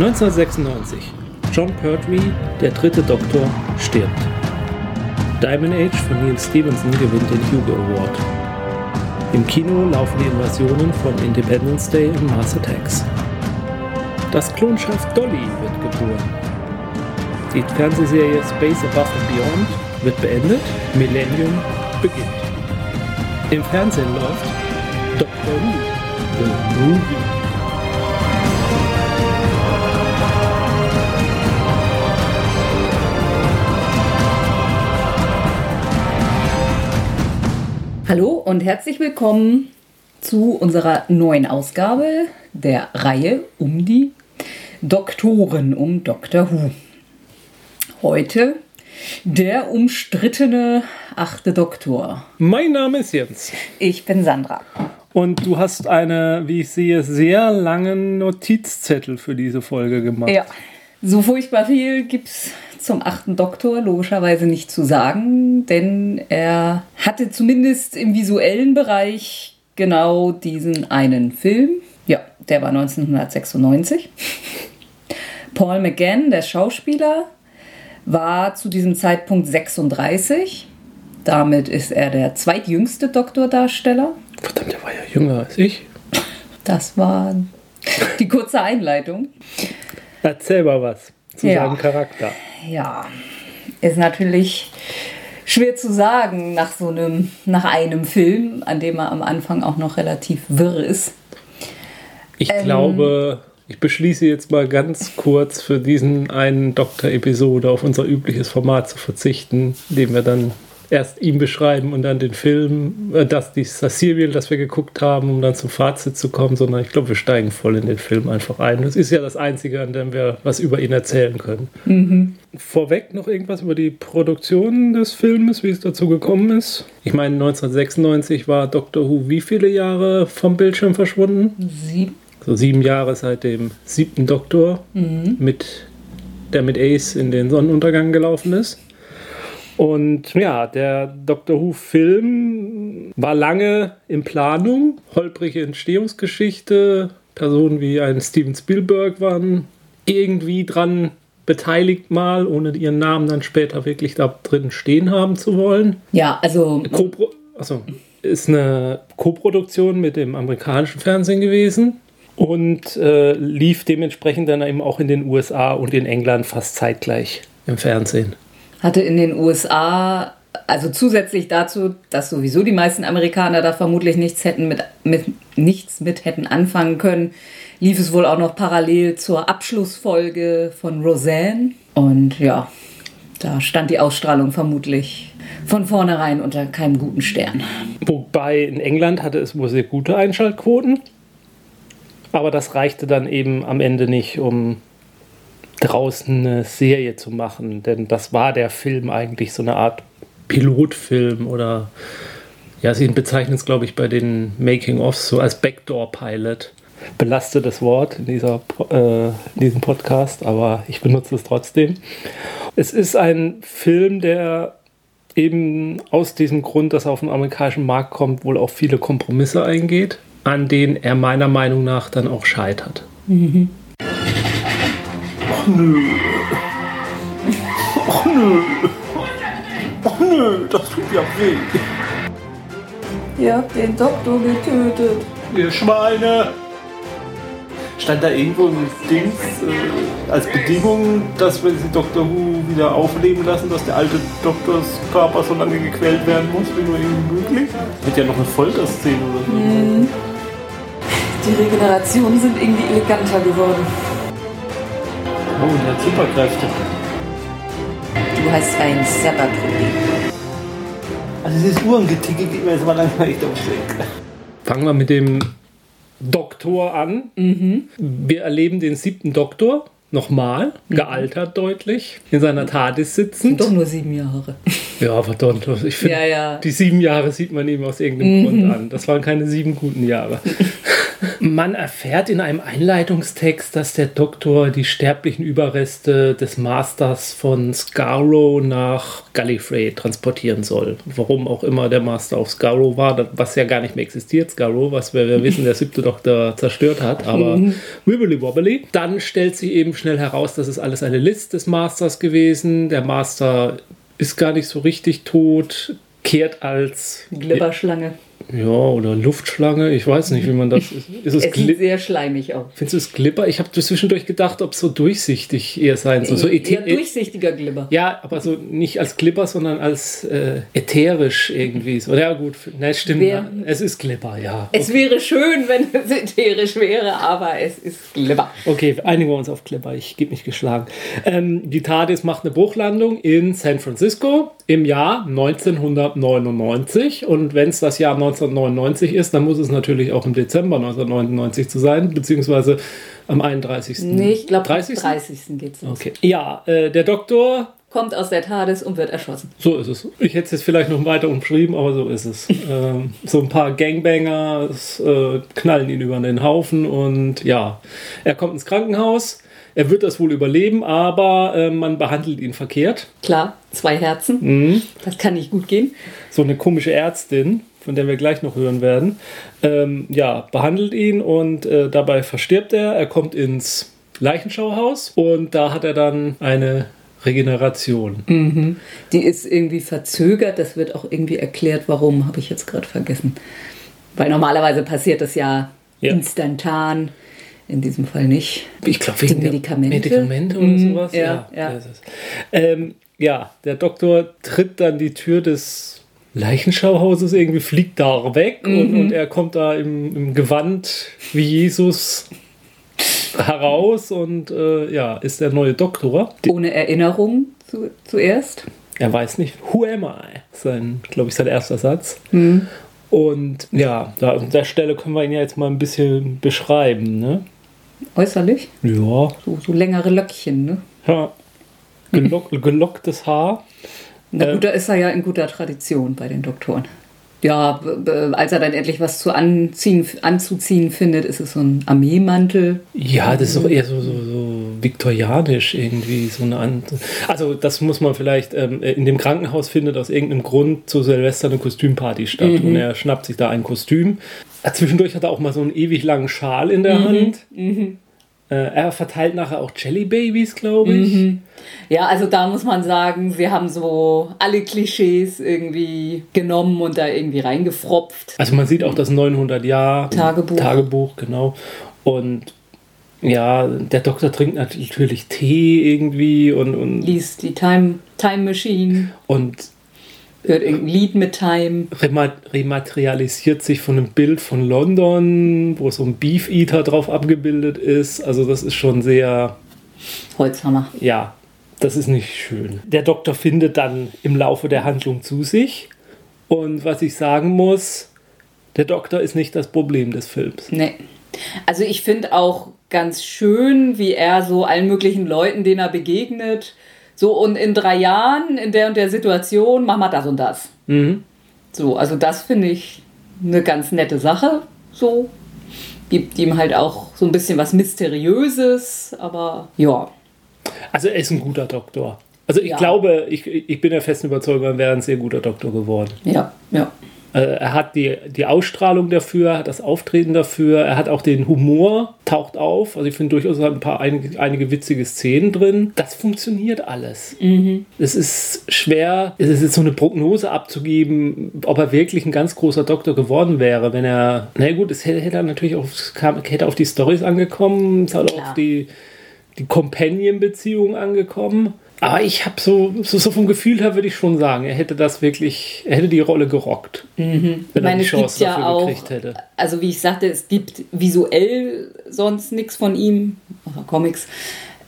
1996. John Pertwee, der dritte Doktor, stirbt. Diamond Age von Neil Stevenson gewinnt den Hugo Award. Im Kino laufen die Invasionen von Independence Day und Mars Attacks. Das Klonschiff Dolly wird geboren. Die Fernsehserie Space Above and Beyond wird beendet, Millennium beginnt. Im Fernsehen läuft Doctor Who, The Movie. Hallo und herzlich willkommen zu unserer neuen Ausgabe der Reihe um die Doktoren, um Dr. Who. Heute der umstrittene achte Doktor. Mein Name ist Jens. Ich bin Sandra. Und du hast eine, wie ich sehe, sehr langen Notizzettel für diese Folge gemacht. Ja, so furchtbar viel gibt es zum achten Doktor logischerweise nicht zu sagen, denn er hatte zumindest im visuellen Bereich genau diesen einen Film. Ja, der war 1996. Paul McGann, der Schauspieler, war zu diesem Zeitpunkt 36. Damit ist er der zweitjüngste Doktordarsteller. Verdammt, der war ja jünger als ich. Das war die kurze Einleitung. Erzähl mal was zu ja. seinem Charakter. Ja, ist natürlich schwer zu sagen nach so einem, nach einem Film, an dem er am Anfang auch noch relativ wirr ist. Ich ähm, glaube, ich beschließe jetzt mal ganz kurz für diesen einen Doktor-Episode auf unser übliches Format zu verzichten, indem wir dann erst ihn beschreiben und dann den Film, äh, das, das Serial, das wir geguckt haben, um dann zum Fazit zu kommen, sondern ich glaube, wir steigen voll in den Film einfach ein. Das ist ja das Einzige, an dem wir was über ihn erzählen können. Mhm. Vorweg noch irgendwas über die Produktion des Filmes, wie es dazu gekommen ist. Ich meine, 1996 war Doctor Who wie viele Jahre vom Bildschirm verschwunden? Sieben. So sieben Jahre seit dem siebten Doktor, mhm. mit, der mit Ace in den Sonnenuntergang gelaufen ist. Und ja, der Doctor Who-Film war lange in Planung, holprige Entstehungsgeschichte. Personen wie ein Steven Spielberg waren irgendwie dran beteiligt mal, ohne ihren Namen dann später wirklich da drin stehen haben zu wollen. Ja, also. Co also ist eine Koproduktion mit dem amerikanischen Fernsehen gewesen und äh, lief dementsprechend dann eben auch in den USA und in England fast zeitgleich im Fernsehen hatte in den USA, also zusätzlich dazu, dass sowieso die meisten Amerikaner da vermutlich nichts hätten mit, mit nichts mit hätten anfangen können, lief es wohl auch noch parallel zur Abschlussfolge von Roseanne. Und ja, da stand die Ausstrahlung vermutlich von vornherein unter keinem guten Stern. Wobei in England hatte es wohl sehr gute Einschaltquoten. Aber das reichte dann eben am Ende nicht, um draußen eine Serie zu machen, denn das war der Film eigentlich so eine Art Pilotfilm oder ja, sie bezeichnen es, glaube ich, bei den Making-ofs so als Backdoor-Pilot. Belastetes Wort in, dieser, äh, in diesem Podcast, aber ich benutze es trotzdem. Es ist ein Film, der eben aus diesem Grund, dass er auf den amerikanischen Markt kommt, wohl auch viele Kompromisse eingeht, an denen er meiner Meinung nach dann auch scheitert. Mhm nö. Ach nö. Ach nö, das tut ja weh. Ihr habt den Doktor getötet. Ihr Schweine! Stand da irgendwo ein Ding äh, als Bedingung, dass wenn sie Dr. Who wieder aufleben lassen, dass der alte Doktors Körper so lange gequält werden muss, wie nur irgendwie möglich? Hätte ja noch eine Folterszene oder so. Mm. Die Regenerationen sind irgendwie eleganter geworden. Oh, der hat Superkräfte. Du hast ein Serverproblem. Also dieses Uhrengeticke geht mir jetzt mal langsam echt auf Weg. Fangen wir mit dem Doktor an. Mhm. Wir erleben den siebten Doktor nochmal, mhm. gealtert deutlich, in seiner TARDIS sitzend. Doch nur sieben Jahre. Ja, verdammt. Ich finde, ja, ja. die sieben Jahre sieht man ihm aus irgendeinem mhm. Grund an. Das waren keine sieben guten Jahre. Man erfährt in einem Einleitungstext, dass der Doktor die sterblichen Überreste des Masters von Scarrow nach Gallifrey transportieren soll. Warum auch immer der Master auf Scarrow war, was ja gar nicht mehr existiert, Scarrow, was wir, wir wissen, der siebte Doktor zerstört hat, aber mhm. wibbly wobbly. Dann stellt sich eben schnell heraus, das ist alles eine List des Masters gewesen. Der Master ist gar nicht so richtig tot, kehrt als Glibberschlange. Ja, oder Luftschlange, ich weiß nicht, wie man das ist. es, es sieht sehr schleimig aus. Findest du es Glibber? Ich habe zwischendurch gedacht, ob es so durchsichtig eher sein soll. So eher durchsichtiger Glibber. Ja, aber so nicht als Glibber, sondern als äh, ätherisch irgendwie. So, ja, gut, ne, stimmt. Wär, es ist Glibber, ja. Es okay. wäre schön, wenn es ätherisch wäre, aber es ist Glibber. Okay, einigen wir uns auf Glibber. Ich gebe mich geschlagen. Ähm, die TARDIS macht eine Bruchlandung in San Francisco im Jahr 1999. Und wenn es das Jahr 1999 ist, dann muss es natürlich auch im Dezember 1999 zu sein, beziehungsweise am 31. Nee, ich glaube, 30. 30. geht's los. Okay. Ja, äh, der Doktor kommt aus der TARDIS und wird erschossen. So ist es. Ich hätte es jetzt vielleicht noch weiter umschrieben, aber so ist es. ähm, so ein paar Gangbanger äh, knallen ihn über den Haufen und ja, er kommt ins Krankenhaus. Er wird das wohl überleben, aber äh, man behandelt ihn verkehrt. Klar, zwei Herzen. Mhm. Das kann nicht gut gehen. So eine komische Ärztin, von der wir gleich noch hören werden, ähm, ja, behandelt ihn und äh, dabei verstirbt er. Er kommt ins Leichenschauhaus und da hat er dann eine Regeneration. Mhm. Die ist irgendwie verzögert. Das wird auch irgendwie erklärt, warum, habe ich jetzt gerade vergessen. Weil normalerweise passiert das ja, ja. instantan in diesem Fall nicht. Ich glaube, wegen Medikamente. Medikamente oder mhm, sowas. Ja, ja. Ja. Ähm, ja, der Doktor tritt dann die Tür des Leichenschauhauses irgendwie, fliegt da weg mhm. und, und, er kommt da im, im Gewand wie Jesus heraus und äh, ja, ist der neue Doktor. Ohne Erinnerung zu, zuerst. Er weiß nicht, who am I? Sein, glaube ich, sein erster Satz. Mhm. Und ja, da, an der Stelle können wir ihn ja jetzt mal ein bisschen beschreiben, ne? Äußerlich? Ja. So, so längere Löckchen, ne? Ja. Gelock, gelocktes Haar. Na gut, da ist er ja in guter Tradition bei den Doktoren. Ja, als er dann endlich was zu anziehen, anzuziehen findet, ist es so ein Armeemantel. Ja, das ist doch eher so, so, so viktorianisch irgendwie. So eine An also das muss man vielleicht, ähm, in dem Krankenhaus findet aus irgendeinem Grund zu Silvester eine Kostümparty statt. Mhm. Und er schnappt sich da ein Kostüm. Zwischendurch hat er auch mal so einen ewig langen Schal in der mhm. Hand. Mhm. Äh, er verteilt nachher auch Jelly Babies, glaube ich. Mhm. Ja, also da muss man sagen, sie haben so alle Klischees irgendwie genommen und da irgendwie reingefropft. Also man sieht auch das 900 Jahr Tagebuch. Tagebuch, genau. Und ja, der Doktor trinkt natürlich Tee irgendwie und, und liest die Time, Time Machine. Und hört irgendein Lied mit Time. Rematerialisiert sich von einem Bild von London, wo so ein Beef Eater drauf abgebildet ist. Also das ist schon sehr. Holzhammer. Ja, das ist nicht schön. Der Doktor findet dann im Laufe der Handlung zu sich. Und was ich sagen muss, der Doktor ist nicht das Problem des Films. Nee. Also ich finde auch ganz schön, wie er so allen möglichen Leuten, denen er begegnet, so, und in drei Jahren, in der und der Situation, machen wir das und das. Mhm. So, also das finde ich eine ganz nette Sache. So, gibt ihm halt auch so ein bisschen was Mysteriöses, aber ja. Also er ist ein guter Doktor. Also ich ja. glaube, ich, ich bin der festen Überzeugung, er wäre ein sehr guter Doktor geworden. Ja, ja. Äh, er hat die, die Ausstrahlung dafür, hat das Auftreten dafür, er hat auch den Humor, taucht auf. Also ich finde durchaus ein paar einige, einige witzige Szenen drin. Das funktioniert alles. Mhm. Es ist schwer, es ist jetzt so eine Prognose abzugeben, ob er wirklich ein ganz großer Doktor geworden wäre, wenn er, na gut, es hätte, hätte er natürlich auf, kam, hätte auf die Stories angekommen, es hat auf die, die Companion-Beziehung angekommen. Aber ich habe so, so, so, vom Gefühl her würde ich schon sagen, er hätte das wirklich, er hätte die Rolle gerockt, mhm. wenn er die Chance dafür ja auch, gekriegt hätte. Also wie ich sagte, es gibt visuell sonst nichts von ihm, Comics,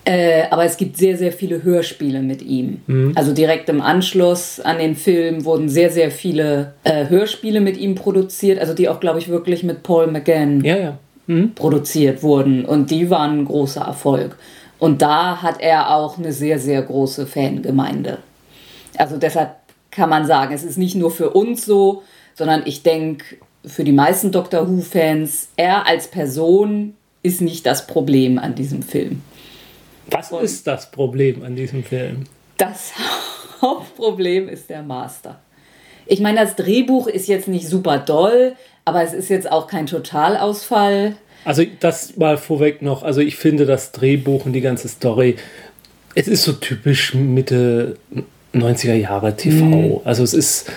äh, aber es gibt sehr, sehr viele Hörspiele mit ihm. Mhm. Also direkt im Anschluss an den Film wurden sehr, sehr viele äh, Hörspiele mit ihm produziert, also die auch, glaube ich, wirklich mit Paul McGann ja, ja. Mhm. produziert wurden und die waren ein großer Erfolg. Und da hat er auch eine sehr, sehr große Fangemeinde. Also deshalb kann man sagen, es ist nicht nur für uns so, sondern ich denke, für die meisten Doctor Who-Fans, er als Person ist nicht das Problem an diesem Film. Was ist das Problem an diesem Film? Das Hauptproblem ist der Master. Ich meine, das Drehbuch ist jetzt nicht super doll, aber es ist jetzt auch kein Totalausfall. Also das mal vorweg noch. Also ich finde das Drehbuch und die ganze Story, es ist so typisch Mitte 90er Jahre TV. Mhm. Also es ist,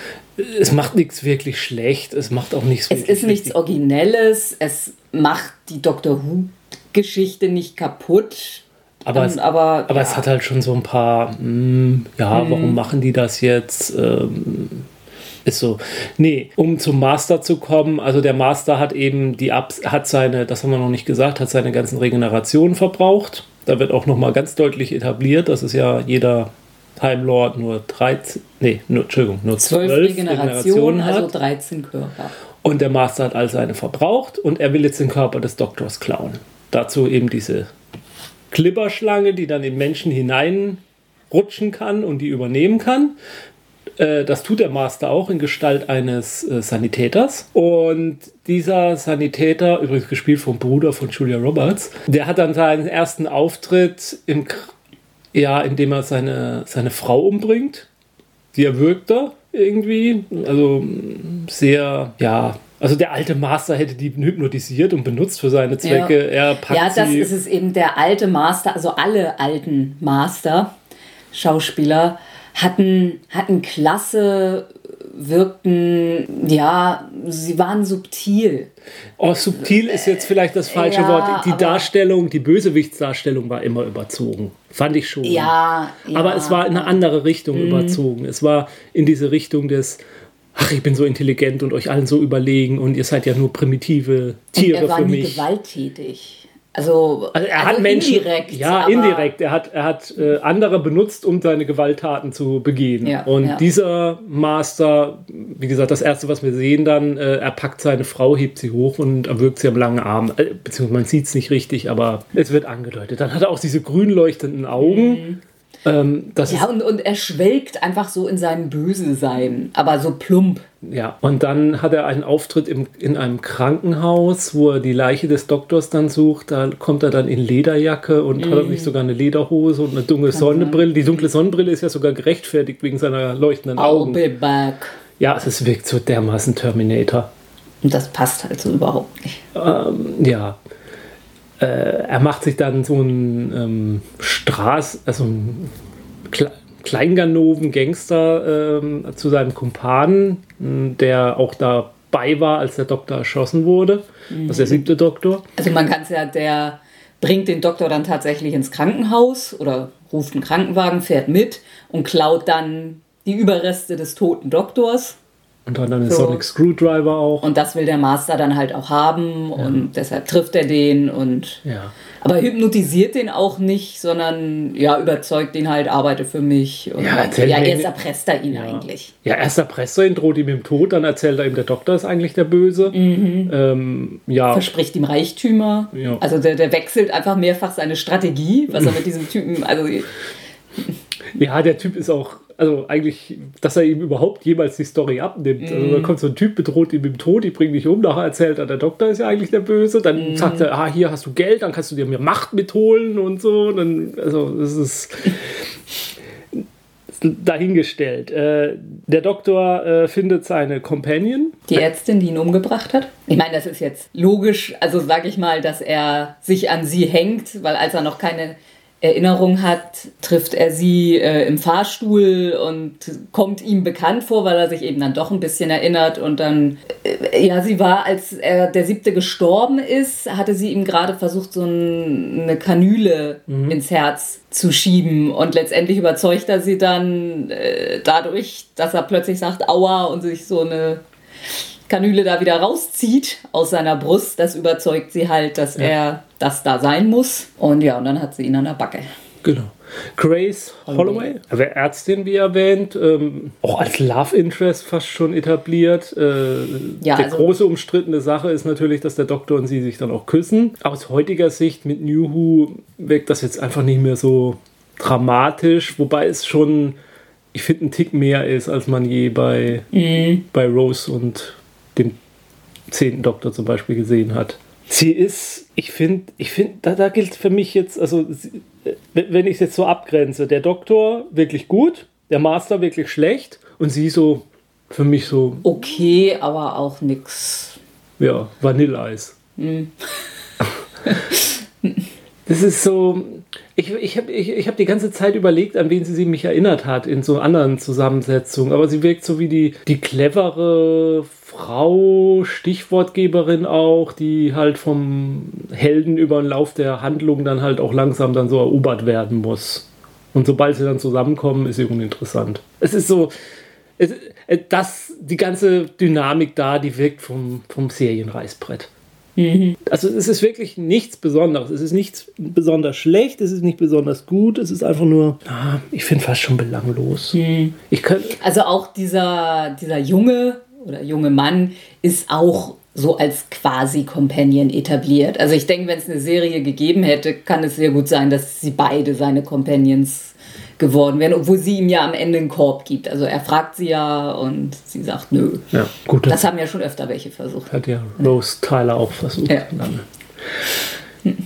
es macht nichts wirklich schlecht, es macht auch nichts. Es ist nichts Originelles, es macht die Doctor Who Geschichte nicht kaputt. Aber, ähm, es, aber, aber ja. es hat halt schon so ein paar, mh, hm, ja, mhm. warum machen die das jetzt? Ähm, ist so. Nee, um zum Master zu kommen, also der Master hat eben die Abs hat seine, das haben wir noch nicht gesagt, hat seine ganzen Regenerationen verbraucht. Da wird auch nochmal ganz deutlich etabliert, dass es ja jeder Time Lord nur 13, nee, nur, Entschuldigung, nur 12, 12 Regenerationen, hat. also 13 Körper. Und der Master hat all seine verbraucht und er will jetzt den Körper des Doktors klauen. Dazu eben diese Klipperschlange, die dann in Menschen hineinrutschen kann und die übernehmen kann. Äh, das tut der Master auch in Gestalt eines äh, Sanitäters. Und dieser Sanitäter, übrigens gespielt vom Bruder von Julia Roberts, der hat dann seinen ersten Auftritt im, ja, indem er seine, seine Frau umbringt. Die erwürgt er irgendwie. Also sehr, ja, also der alte Master hätte die hypnotisiert und benutzt für seine Zwecke. Ja, er packt ja das ist es eben. Der alte Master, also alle alten Master, Schauspieler, hatten, hatten klasse, wirkten, ja, sie waren subtil. Oh, subtil ist jetzt vielleicht das falsche ja, Wort. Die Darstellung, die Bösewichtsdarstellung war immer überzogen. Fand ich schon. Ja. ja aber es war in eine andere Richtung mhm. überzogen. Es war in diese Richtung des, ach, ich bin so intelligent und euch allen so überlegen und ihr seid ja nur primitive Tiere und er war für mich. Nie gewalttätig. Also, also er also hat Menschen, indirekt. Ja, indirekt. Er hat, er hat äh, andere benutzt, um seine Gewalttaten zu begehen. Ja, und ja. dieser Master, wie gesagt, das erste, was wir sehen, dann, äh, er packt seine Frau, hebt sie hoch und erwürgt sie am langen Arm. Äh, beziehungsweise man sieht es nicht richtig, aber es wird angedeutet. Dann hat er auch diese grün leuchtenden Augen. Mhm. Ähm, ja, und, und er schwelgt einfach so in seinem Böse-Sein, aber so plump. Ja, und dann hat er einen Auftritt im, in einem Krankenhaus, wo er die Leiche des Doktors dann sucht. Da kommt er dann in Lederjacke und mm. hat er nicht sogar eine Lederhose und eine dunkle Kann Sonnenbrille. Sein. Die dunkle Sonnenbrille ist ja sogar gerechtfertigt wegen seiner leuchtenden I'll Augen. Be back. Ja, es wirkt so dermaßen Terminator. Und das passt halt so überhaupt nicht. Ähm, ja äh, er macht sich dann so einen ähm, Straß, also einen Kle Kleinganoven Gangster ähm, zu seinem Kumpanen, der auch dabei war, als der Doktor erschossen wurde. Mhm. Das ist der siebte Doktor. Also man kann es ja, der bringt den Doktor dann tatsächlich ins Krankenhaus oder ruft einen Krankenwagen, fährt mit und klaut dann die Überreste des toten Doktors. Und dann so. Sonic Screwdriver auch. Und das will der Master dann halt auch haben ja. und deshalb trifft er den und. Ja. Aber hypnotisiert den auch nicht, sondern ja, überzeugt ihn halt, arbeite für mich. Ja, halt, ja erst erpresst er ihn ja. eigentlich. Ja, erst erpresst er ihn, droht ihm im Tod, dann erzählt er ihm, der Doktor ist eigentlich der Böse. Mhm. Ähm, ja. Verspricht ihm Reichtümer. Ja. Also der, der wechselt einfach mehrfach seine Strategie, was er mit diesem Typen. Also ja, der Typ ist auch also eigentlich, dass er ihm überhaupt jemals die Story abnimmt. Mm. Also da mhm. kommt so ein Typ, bedroht ihn mit dem Tod, ich bringe dich um, nachher erzählt er, der Doktor ist ja eigentlich der Böse, dann mm. sagt er, ah, hier hast du Geld, dann kannst du dir mehr Macht mitholen und so. dann, also das ist dahingestellt. Äh, der Doktor äh, findet seine Companion. Die Ärztin, die ihn umgebracht hat. Ich meine, das ist jetzt logisch, also sage ich mal, dass er sich an sie hängt, weil als er noch keine Erinnerung hat, trifft er sie äh, im Fahrstuhl und kommt ihm bekannt vor, weil er sich eben dann doch ein bisschen erinnert und dann, äh, ja, sie war, als er der siebte gestorben ist, hatte sie ihm gerade versucht, so ein, eine Kanüle mhm. ins Herz zu schieben und letztendlich überzeugt er sie dann äh, dadurch, dass er plötzlich sagt, aua und sich so eine Kanüle da wieder rauszieht aus seiner Brust, das überzeugt sie halt, dass ja. er das da sein muss. Und ja, und dann hat sie ihn an der Backe. Genau. Grace Holloway, also Ärztin wie erwähnt, ähm, auch als Love Interest fast schon etabliert. Äh, ja, die also große umstrittene Sache ist natürlich, dass der Doktor und sie sich dann auch küssen. Aus heutiger Sicht mit New Who wirkt das jetzt einfach nicht mehr so dramatisch, wobei es schon, ich finde, ein Tick mehr ist, als man je bei, mhm. bei Rose und dem zehnten Doktor zum Beispiel gesehen hat. Sie ist, ich finde, ich finde, da, da gilt für mich jetzt, also wenn ich es jetzt so abgrenze, der Doktor wirklich gut, der Master wirklich schlecht und sie so für mich so. Okay, aber auch nix. Ja, Vanilleeis. Mm. das ist so. Ich, ich habe ich, ich hab die ganze Zeit überlegt, an wen sie, sie mich erinnert hat in so anderen Zusammensetzungen. Aber sie wirkt so wie die, die clevere Frau, Stichwortgeberin auch, die halt vom Helden über den Lauf der Handlung dann halt auch langsam dann so erobert werden muss. Und sobald sie dann zusammenkommen, ist sie uninteressant. Es ist so, es, äh, das, die ganze Dynamik da, die wirkt vom, vom Serienreißbrett. Mhm. Also es ist wirklich nichts Besonderes. Es ist nichts besonders schlecht, es ist nicht besonders gut, es ist einfach nur, ah, ich finde fast schon belanglos. Mhm. Ich kann, also auch dieser, dieser junge oder junge Mann ist auch so als quasi Companion etabliert. Also ich denke, wenn es eine Serie gegeben hätte, kann es sehr gut sein, dass sie beide seine Companions geworden wären, obwohl sie ihm ja am Ende einen Korb gibt. Also er fragt sie ja und sie sagt nö. Ja, gut. Das haben ja schon öfter welche versucht. Hat ja Rose Tyler auch versucht. Ja.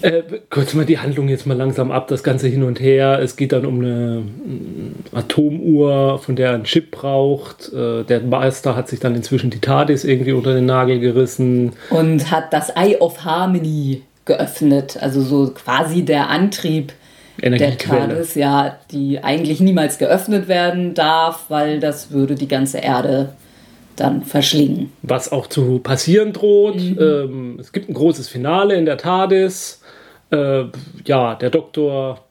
Äh, kurz mal die Handlung jetzt mal langsam ab, das Ganze hin und her. Es geht dann um eine Atomuhr, von der er einen Chip braucht. Äh, der Meister hat sich dann inzwischen die TARDIS irgendwie unter den Nagel gerissen. Und hat das Eye of Harmony geöffnet. Also so quasi der Antrieb der TARDIS, ja, die eigentlich niemals geöffnet werden darf, weil das würde die ganze Erde dann verschlingen. Was auch zu passieren droht. Mhm. Ähm, es gibt ein großes Finale in der TARDIS. Äh, ja, der Doktor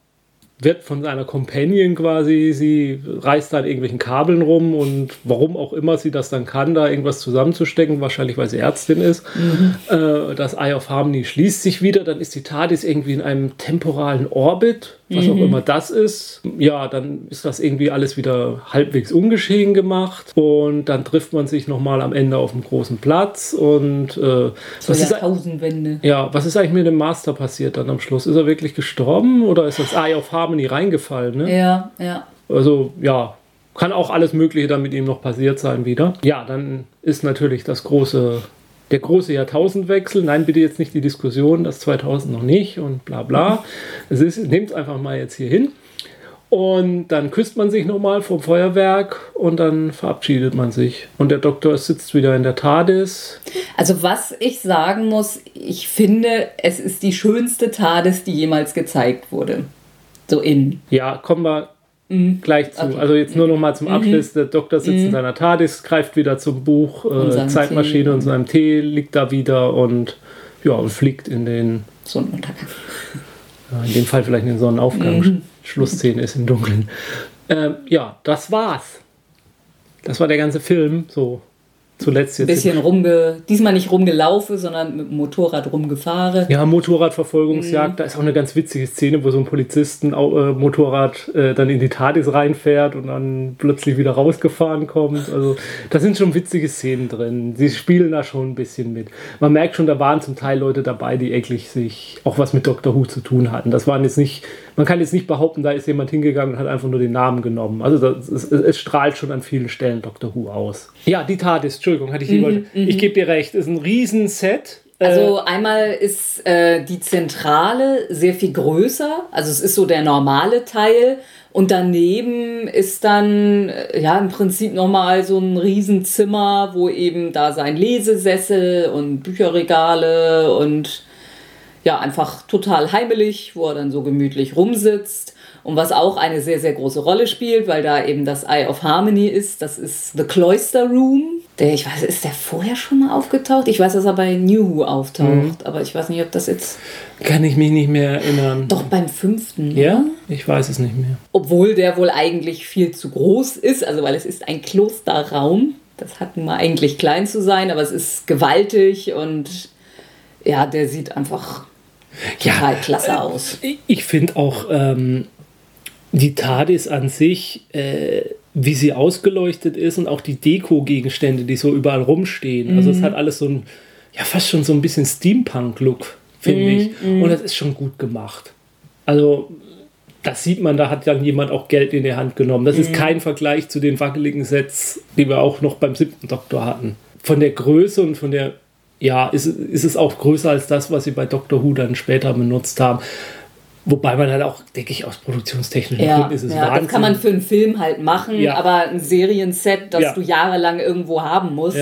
wird von seiner Companion quasi, sie reißt da an irgendwelchen Kabeln rum und warum auch immer sie das dann kann, da irgendwas zusammenzustecken, wahrscheinlich weil sie Ärztin ist. Mhm. Äh, das Eye of Harmony schließt sich wieder, dann ist die TARDIS irgendwie in einem temporalen Orbit was mhm. auch immer das ist. Ja, dann ist das irgendwie alles wieder halbwegs ungeschehen gemacht und dann trifft man sich nochmal am Ende auf dem großen Platz und äh, was, ist, ja, was ist eigentlich mit dem Master passiert dann am Schluss? Ist er wirklich gestorben oder ist das Eye of Harmony reingefallen? Ne? Ja, ja. Also ja, kann auch alles Mögliche dann mit ihm noch passiert sein wieder. Ja, dann ist natürlich das große der große Jahrtausendwechsel, nein, bitte jetzt nicht die Diskussion, das 2000 noch nicht und bla bla. Es ist, nehmt es einfach mal jetzt hier hin. Und dann küsst man sich nochmal vom Feuerwerk und dann verabschiedet man sich. Und der Doktor sitzt wieder in der TARDIS. Also was ich sagen muss, ich finde, es ist die schönste TARDIS, die jemals gezeigt wurde. So in. Ja, kommen wir Mhm. Gleich zu. Okay. Also jetzt nur noch mal zum mhm. Abschluss. Der Doktor sitzt mhm. in seiner TARDIS, greift wieder zum Buch, äh, Zeitmaschine Tee. und seinem Tee, liegt da wieder und ja, und fliegt in den Sonnenuntergang. Ja, in dem Fall vielleicht in den Sonnenaufgang. Mhm. Schlussszene ist im Dunkeln. Ähm, ja, das war's. Das war der ganze Film. So zuletzt jetzt. Ein bisschen rumge, diesmal nicht rumgelaufen, sondern mit dem Motorrad rumgefahren. Ja, Motorradverfolgungsjagd. Mhm. Da ist auch eine ganz witzige Szene, wo so ein Polizisten äh, Motorrad äh, dann in die TARDIS reinfährt und dann plötzlich wieder rausgefahren kommt. Also da sind schon witzige Szenen drin. Sie spielen da schon ein bisschen mit. Man merkt schon, da waren zum Teil Leute dabei, die eigentlich sich auch was mit Dr. Who zu tun hatten. Das waren jetzt nicht, man kann jetzt nicht behaupten, da ist jemand hingegangen und hat einfach nur den Namen genommen. Also das, es, es strahlt schon an vielen Stellen Dr. Who aus. Ja, die TARDIS, Entschuldigung, hatte ich die mhm, Ich mhm. gebe dir recht, ist ein Riesenset. Also äh, einmal ist äh, die Zentrale sehr viel größer, also es ist so der normale Teil und daneben ist dann äh, ja im Prinzip nochmal so ein Riesenzimmer, wo eben da sein Lesesessel und Bücherregale und ja einfach total heimelig, wo er dann so gemütlich rumsitzt. Und was auch eine sehr, sehr große Rolle spielt, weil da eben das Eye of Harmony ist, das ist The Cloister Room. Der, ich weiß, ist der vorher schon mal aufgetaucht? Ich weiß, dass er bei New Who auftaucht, mhm. aber ich weiß nicht, ob das jetzt. Kann ich mich nicht mehr erinnern. Doch beim fünften. Ja? Oder? Ich weiß es nicht mehr. Obwohl der wohl eigentlich viel zu groß ist, also weil es ist ein Klosterraum. Das hat nun mal eigentlich klein zu sein, aber es ist gewaltig und ja, der sieht einfach total ja, klasse aus. Ich finde auch, ähm, die TARDIS an sich, äh, wie sie ausgeleuchtet ist und auch die Deko-Gegenstände, die so überall rumstehen. Mhm. Also es mhm. hat alles so ein, ja fast schon so ein bisschen Steampunk-Look, finde mhm. ich. Mhm. Und das ist schon gut gemacht. Also das sieht man, da hat dann jemand auch Geld in die Hand genommen. Das ist mhm. kein Vergleich zu den wackeligen Sets, die wir auch noch beim siebten Doktor hatten. Von der Größe und von der ja, ist, ist es auch größer als das, was sie bei Doctor Who dann später benutzt haben. Wobei man halt auch, denke ich, aus produktionstechnischen Ja, Gründen ist es ja Wahnsinn. das kann man für einen Film halt machen, Ja. aber ein Serienset, das Ja. du jahrelang irgendwo haben musst,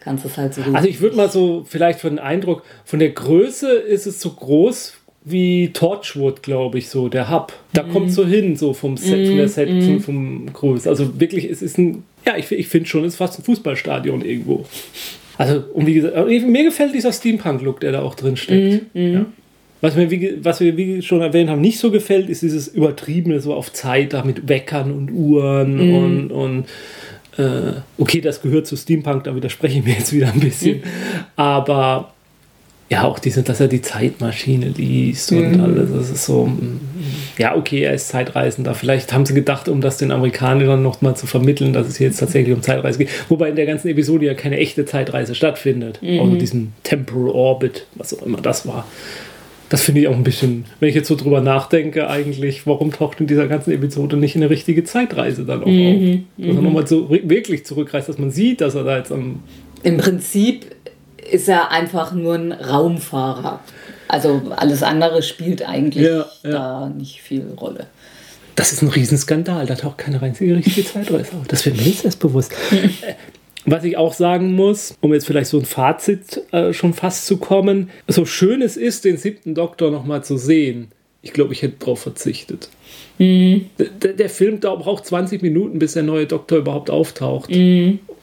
kannst du es halt so Also ich würde mal so, vielleicht von den Eindruck, von der Größe ist es so groß wie Torchwood, glaube ich, so, der Hub. Da Mhm. kommt so hin, so vom Set, von der Set, vom, vom Größe. Also wirklich, es ist ein, ja, ich, ich finde schon, es ist fast ein Fußballstadion irgendwo. Also, und wie gesagt, mir gefällt dieser Steampunk-Look, der da auch drin steckt. Mhm, Ja. Was, mir, wie, was wir wie schon erwähnt haben, nicht so gefällt, ist dieses Übertriebene, so auf Zeit, da mit Weckern und Uhren Mhm. und, und äh, okay, das gehört zu Steampunk, da widerspreche ich mir jetzt wieder ein bisschen. Aber ja, auch diese, dass er die Zeitmaschine liest und alles, das ist so, mm, ja, okay, er ist Zeitreisender. Vielleicht haben sie gedacht, um das den Amerikanern noch mal zu vermitteln, dass es hier jetzt tatsächlich um Zeitreise geht. Wobei in der ganzen Episode ja keine echte Zeitreise stattfindet. Außer diesem Temporal Orbit, was auch immer das war. Das finde ich auch ein bisschen, wenn ich jetzt so drüber nachdenke, eigentlich, warum taucht in dieser ganzen Episode nicht eine richtige Zeitreise dann auch auf? Dass er nochmal so wirklich zurückreist, dass man sieht, dass er da jetzt am. Im Prinzip ist er einfach nur ein Raumfahrer. Also alles andere spielt eigentlich Ja, ja. da nicht viel Rolle. Das ist ein Riesenskandal, da taucht keine einzige richtige Zeitreise auf. Das wird mir jetzt erst bewusst. Was ich auch sagen muss, um jetzt vielleicht so ein Fazit äh, schon fast zu kommen, so schön es ist, den siebten Doktor nochmal zu sehen, ich glaube, ich hätte darauf verzichtet. Der, der Film braucht 20 Minuten, bis der neue Doktor überhaupt auftaucht.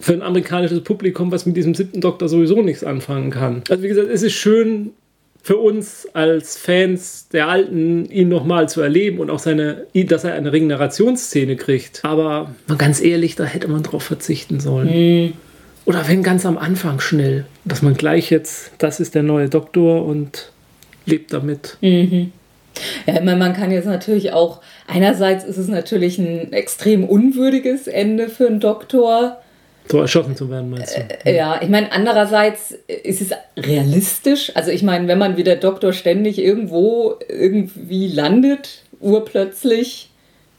Für ein amerikanisches Publikum, was mit diesem siebten Doktor sowieso nichts anfangen kann. Also wie gesagt, es ist schön für uns als Fans der Alten, ihn nochmal zu erleben und auch seine, dass er eine Regenerationsszene kriegt. Aber mal ganz ehrlich, da hätte man drauf verzichten sollen. Oder wenn ganz am Anfang schnell, dass man gleich jetzt, das ist der neue Doktor und lebt damit. Ja, ich meine, man kann jetzt natürlich auch, einerseits ist es natürlich ein extrem unwürdiges Ende für einen Doktor. So erschossen zu werden, meinst du? Ja, ich meine, andererseits ist es realistisch. Also ich meine, wenn man wie der Doktor ständig irgendwo irgendwie landet, urplötzlich,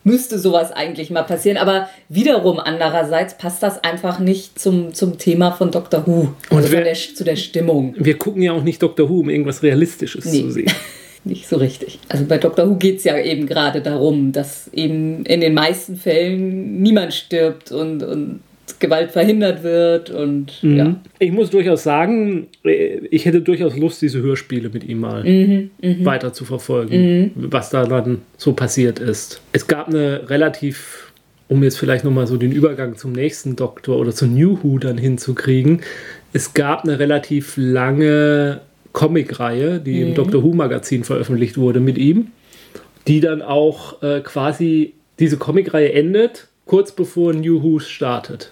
müsste sowas eigentlich mal passieren. Aber wiederum andererseits passt das einfach nicht zum, zum Thema von Doctor Who. Und Also von der, zu der Stimmung. Wir gucken ja auch nicht Doctor Who, um irgendwas Realistisches Nee. zu sehen. Nicht so richtig. Also bei Doctor Who geht es ja eben gerade darum, dass eben in den meisten Fällen niemand stirbt und, und Gewalt verhindert wird und ja. Ich muss durchaus sagen, äh, ich hätte durchaus Lust, diese Hörspiele mit ihm mal weiter zu verfolgen, was da dann so passiert ist. Es gab eine relativ, um jetzt vielleicht nochmal so den Übergang zum nächsten Doktor oder zu New Who dann hinzukriegen, es gab eine relativ lange Comicreihe, die im Doctor Who Magazin veröffentlicht wurde mit ihm, die dann auch äh, quasi diese Comicreihe endet, kurz bevor New Who startet.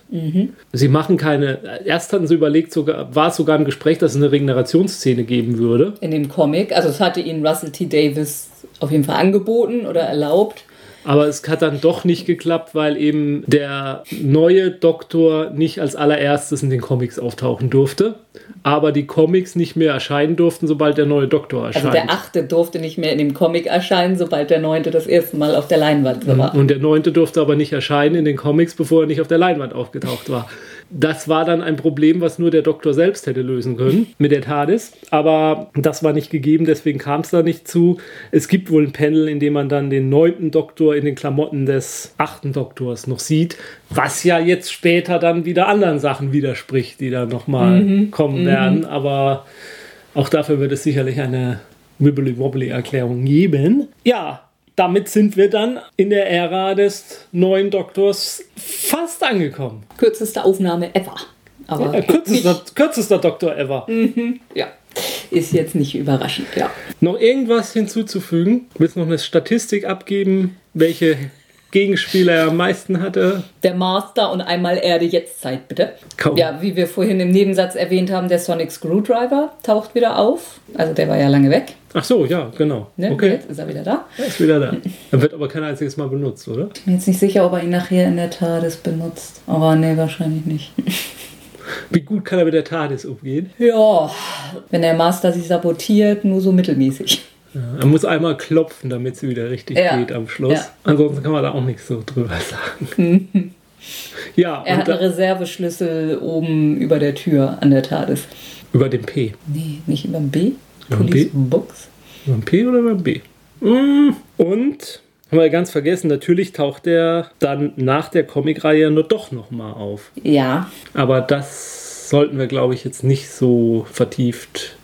Sie machen keine. Erst hatten sie überlegt, sogar, war es sogar im Gespräch, dass es eine Regenerationsszene geben würde. in dem Comic. Also es hatte ihnen Russell T. Davis auf jeden Fall angeboten oder erlaubt. Aber es hat dann doch nicht geklappt, weil eben der neue Doktor nicht als allererstes in den Comics auftauchen durfte. Aber die Comics nicht mehr erscheinen durften, sobald der neue Doktor Also erscheint. der achte durfte nicht mehr in dem Comic erscheinen, sobald der neunte das erste Mal auf der Leinwand war. Und der neunte durfte aber nicht erscheinen in den Comics, bevor er nicht auf der Leinwand aufgetaucht war. Das war dann ein Problem, was nur der Doktor selbst hätte lösen können mit der TARDIS. Aber das war nicht gegeben, deswegen kam es da nicht zu. Es gibt wohl ein Panel, in dem man dann den neunten Doktor in den Klamotten des achten Doktors noch sieht, was ja jetzt später dann wieder anderen Sachen widerspricht, die dann nochmal kommen werden. Aber auch dafür wird es sicherlich eine Wibbly-Wobbly-Erklärung geben. Ja, damit sind wir dann in der Ära des neuen Doktors fast angekommen. Kürzeste Aufnahme ever. Aber Äh, kürzester, kürzester Doktor ever. ja, ist jetzt nicht überraschend, ja. Noch irgendwas hinzuzufügen? Willst du noch eine Statistik abgeben, welche Gegenspieler er am meisten hatte? Der Master und einmal Erde jetzt Zeit, bitte. Kaum. Ja, wie wir vorhin im Nebensatz erwähnt haben, der Sonic Screwdriver taucht wieder auf. Also der war ja lange weg. Ach so, ja, genau. Ne? Okay, Jetzt ist er wieder da. er ist wieder da. Er wird aber kein einziges Mal benutzt, oder? Ich bin jetzt nicht sicher, ob er ihn nachher in der TARDIS benutzt. Aber nee, wahrscheinlich nicht. Wie gut kann er mit der TARDIS umgehen? Ja, wenn der Master sich sabotiert, nur so mittelmäßig. Ja, er muss einmal klopfen, damit sie wieder richtig Ja. geht am Schluss. Ja. Ansonsten kann man da auch nichts so drüber sagen. ja, Er und hat einen Reserveschlüssel oben über der Tür an der TARDIS. Über dem P. Nee, nicht über dem B? Über Police B? Box? Über dem P oder über dem B? Mm. Und, haben wir ganz vergessen, natürlich taucht er dann nach der Comicreihe nur doch nochmal auf. Ja, Aber das sollten wir, glaube ich, jetzt nicht so vertieft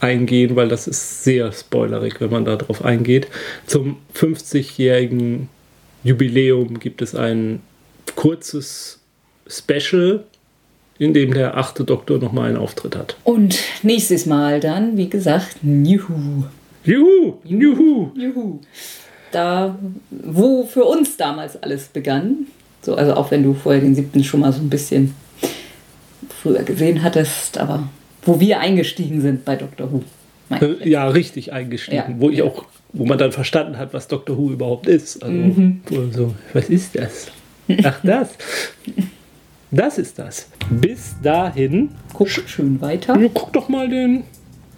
eingehen, weil das ist sehr spoilerig, wenn man da drauf eingeht. Zum 50-jährigen Jubiläum gibt es ein kurzes Special, in dem der achte Doktor nochmal einen Auftritt hat. und nächstes Mal dann, wie gesagt, Juhu. Juhu! Juhu! Juhu. Da, wo für uns damals alles begann, so, also auch wenn du vorher den siebten schon mal so ein bisschen früher gesehen hattest, aber wo wir eingestiegen sind bei Doctor Who. Äh, Ja, richtig eingestiegen, Ja. wo ich auch, wo man dann verstanden hat, was Doctor Who überhaupt ist. Also, Mhm. so, was ist das? Ach, das. Das ist das. Bis dahin, Guck schön weiter. ja, guck doch mal den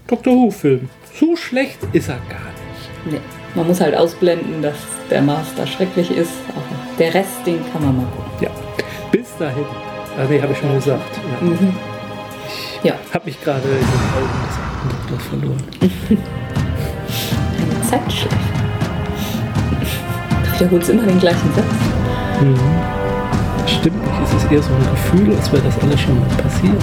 Doctor Who-Film. So schlecht ist er gar nicht. Nee, man muss halt ausblenden, dass der Master schrecklich ist, aber der Rest, den kann man mal gucken. Ja, bis dahin. Ah, nee, habe ich schon gesagt. Ja. Mhm. Ja, Hab mich gerade in den Augen des alten Doktors verloren. eine Zeitschleife. Du wiederholst immer den gleichen Satz. Stimmt nicht, es ist eher so ein Gefühl, als wäre das alles schon mal passiert.